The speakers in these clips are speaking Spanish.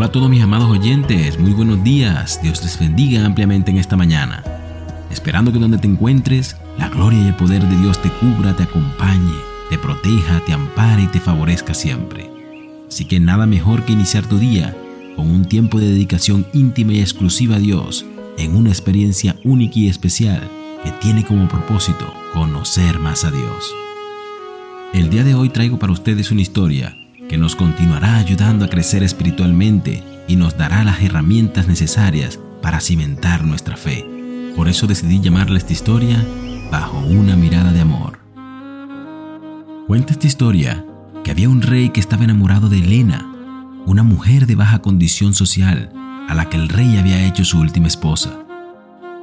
Hola a todos mis amados oyentes, muy buenos días, Dios les bendiga ampliamente en esta mañana. Esperando que donde te encuentres, la gloria y el poder de Dios te cubra, te acompañe, te proteja, te ampare y te favorezca siempre. Así que nada mejor que iniciar tu día con un tiempo de dedicación íntima y exclusiva a Dios, en una experiencia única y especial que tiene como propósito conocer más a Dios. El día de hoy traigo para ustedes una historia que nos continuará ayudando a crecer espiritualmente y nos dará las herramientas necesarias para cimentar nuestra fe. Por eso decidí llamarla esta historia Bajo una mirada de amor. Cuenta esta historia que había un rey que estaba enamorado de Elena, una mujer de baja condición social a la que el rey había hecho su última esposa.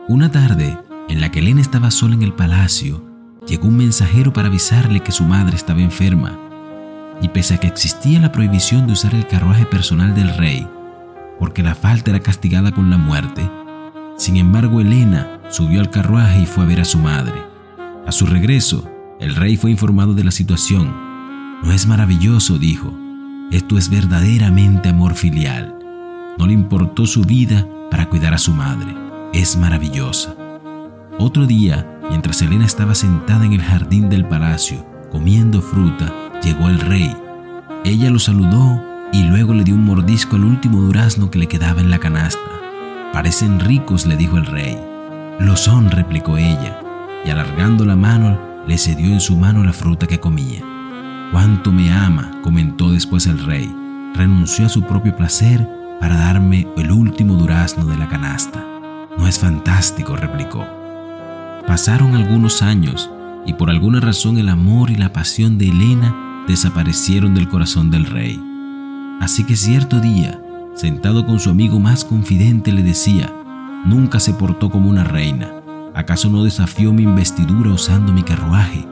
Una tarde, en la que Elena estaba sola en el palacio, llegó un mensajero para avisarle que su madre estaba enferma y pese a que existía la prohibición de usar el carruaje personal del rey, porque la falta era castigada con la muerte, sin embargo Elena subió al carruaje y fue a ver a su madre. A su regreso, el rey fue informado de la situación. No es maravilloso, dijo. Esto es verdaderamente amor filial. No le importó su vida para cuidar a su madre. Es maravillosa. Otro día, mientras Elena estaba sentada en el jardín del palacio, comiendo fruta, llegó el rey. Ella lo saludó y luego le dio un mordisco al último durazno que le quedaba en la canasta. Parecen ricos, le dijo el rey. Lo son, replicó ella, y alargando la mano le cedió en su mano la fruta que comía. Cuánto me ama, comentó después el rey. Renunció a su propio placer para darme el último durazno de la canasta. No es fantástico, replicó. Pasaron algunos años y por alguna razón el amor y la pasión de Elena desaparecieron del corazón del rey. Así que cierto día, sentado con su amigo más confidente, le decía, nunca se portó como una reina. ¿Acaso no desafió mi investidura usando mi carruaje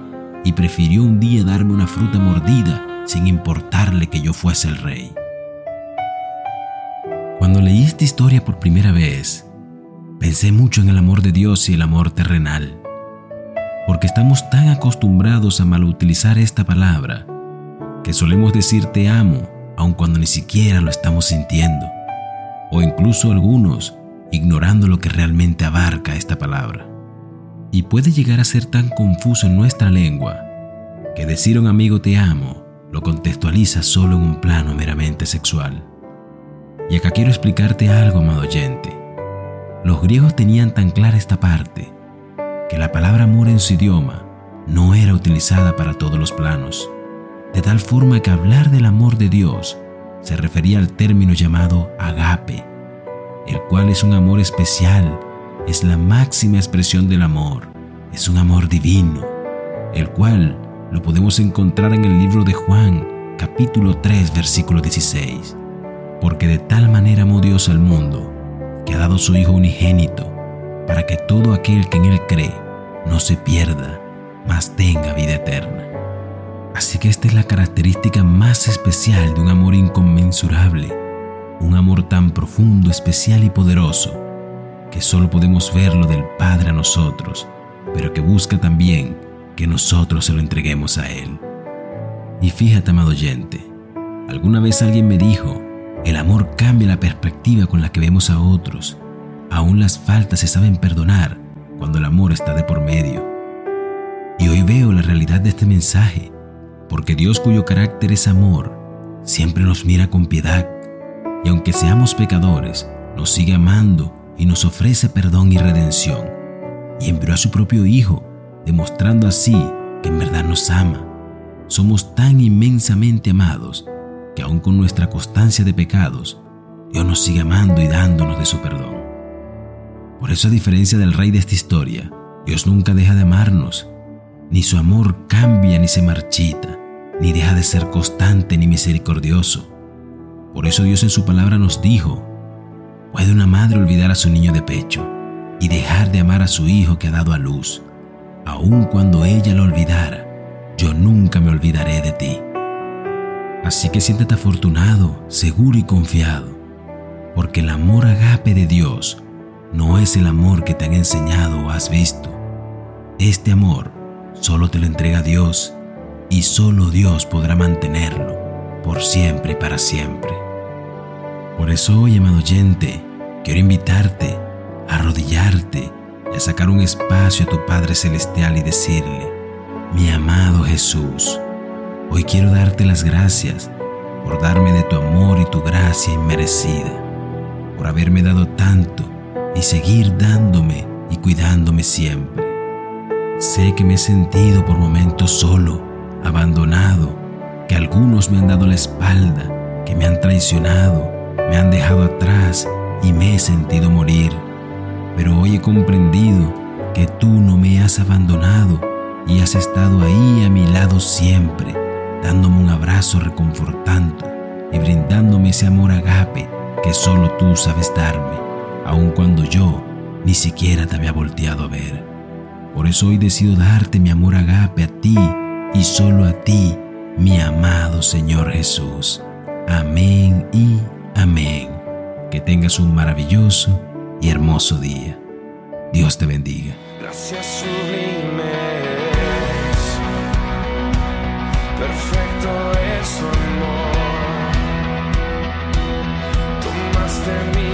y prefirió un día darme una fruta mordida sin importarle que yo fuese el rey? Cuando leí esta historia por primera vez, pensé mucho en el amor de Dios y el amor terrenal, porque estamos tan acostumbrados a malutilizar esta palabra que solemos decir te amo aun cuando ni siquiera lo estamos sintiendo, o incluso algunos ignorando lo que realmente abarca esta palabra. Y puede llegar a ser tan confuso en nuestra lengua que decir a un amigo te amo lo contextualiza solo en un plano meramente sexual. Y acá quiero explicarte algo, amado oyente. Los griegos tenían tan clara esta parte que la palabra amor en su idioma no era utilizada para todos los planos de tal forma que hablar del amor de Dios se refería al término llamado agape, el cual es un amor especial, es la máxima expresión del amor, es un amor divino, el cual lo podemos encontrar en el libro de Juan, capítulo 3, versículo 16. Porque de tal manera amó Dios al mundo, que ha dado su Hijo unigénito, para que todo aquel que en Él cree no se pierda, mas tenga vida eterna. Así que esta es la característica más especial de un amor inconmensurable, un amor tan profundo, especial y poderoso, que solo podemos verlo del Padre a nosotros, pero que busca también que nosotros se lo entreguemos a Él. Y fíjate, amado oyente, alguna vez alguien me dijo, el amor cambia la perspectiva con la que vemos a otros, aún las faltas se saben perdonar cuando el amor está de por medio. Y hoy veo la realidad de este mensaje porque Dios cuyo carácter es amor, siempre nos mira con piedad, y aunque seamos pecadores, nos sigue amando y nos ofrece perdón y redención, y envió a su propio Hijo, demostrando así que en verdad nos ama. Somos tan inmensamente amados que aun con nuestra constancia de pecados, Dios nos sigue amando y dándonos de su perdón. Por eso a diferencia del rey de esta historia, Dios nunca deja de amarnos, ni su amor cambia ni se marchita ni deja de ser constante ni misericordioso. Por eso Dios en su palabra nos dijo, ¿puede una madre olvidar a su niño de pecho y dejar de amar a su hijo que ha dado a luz? Aun cuando ella lo olvidara, yo nunca me olvidaré de ti. Así que siéntete afortunado, seguro y confiado, porque el amor agape de Dios no es el amor que te han enseñado o has visto. Este amor solo te lo entrega Dios y solo Dios podrá mantenerlo por siempre y para siempre. Por eso hoy, amado oyente, quiero invitarte a arrodillarte y a sacar un espacio a tu Padre Celestial y decirle, mi amado Jesús, hoy quiero darte las gracias por darme de tu amor y tu gracia inmerecida, por haberme dado tanto y seguir dándome y cuidándome siempre. Sé que me he sentido por momentos solo, abandonado, que algunos me han dado la espalda, que me han traicionado, me han dejado atrás y me he sentido morir. Pero hoy he comprendido que tú no me has abandonado y has estado ahí a mi lado siempre, dándome un abrazo reconfortante y brindándome ese amor agape que solo tú sabes darme, aun cuando yo ni siquiera te había volteado a ver. Por eso hoy decido darte mi amor agape a ti y solo a ti, mi amado Señor Jesús. Amén y amén. Que tengas un maravilloso y hermoso día. Dios te bendiga. Gracias sublimes, perfecto es su amor. Tomaste mi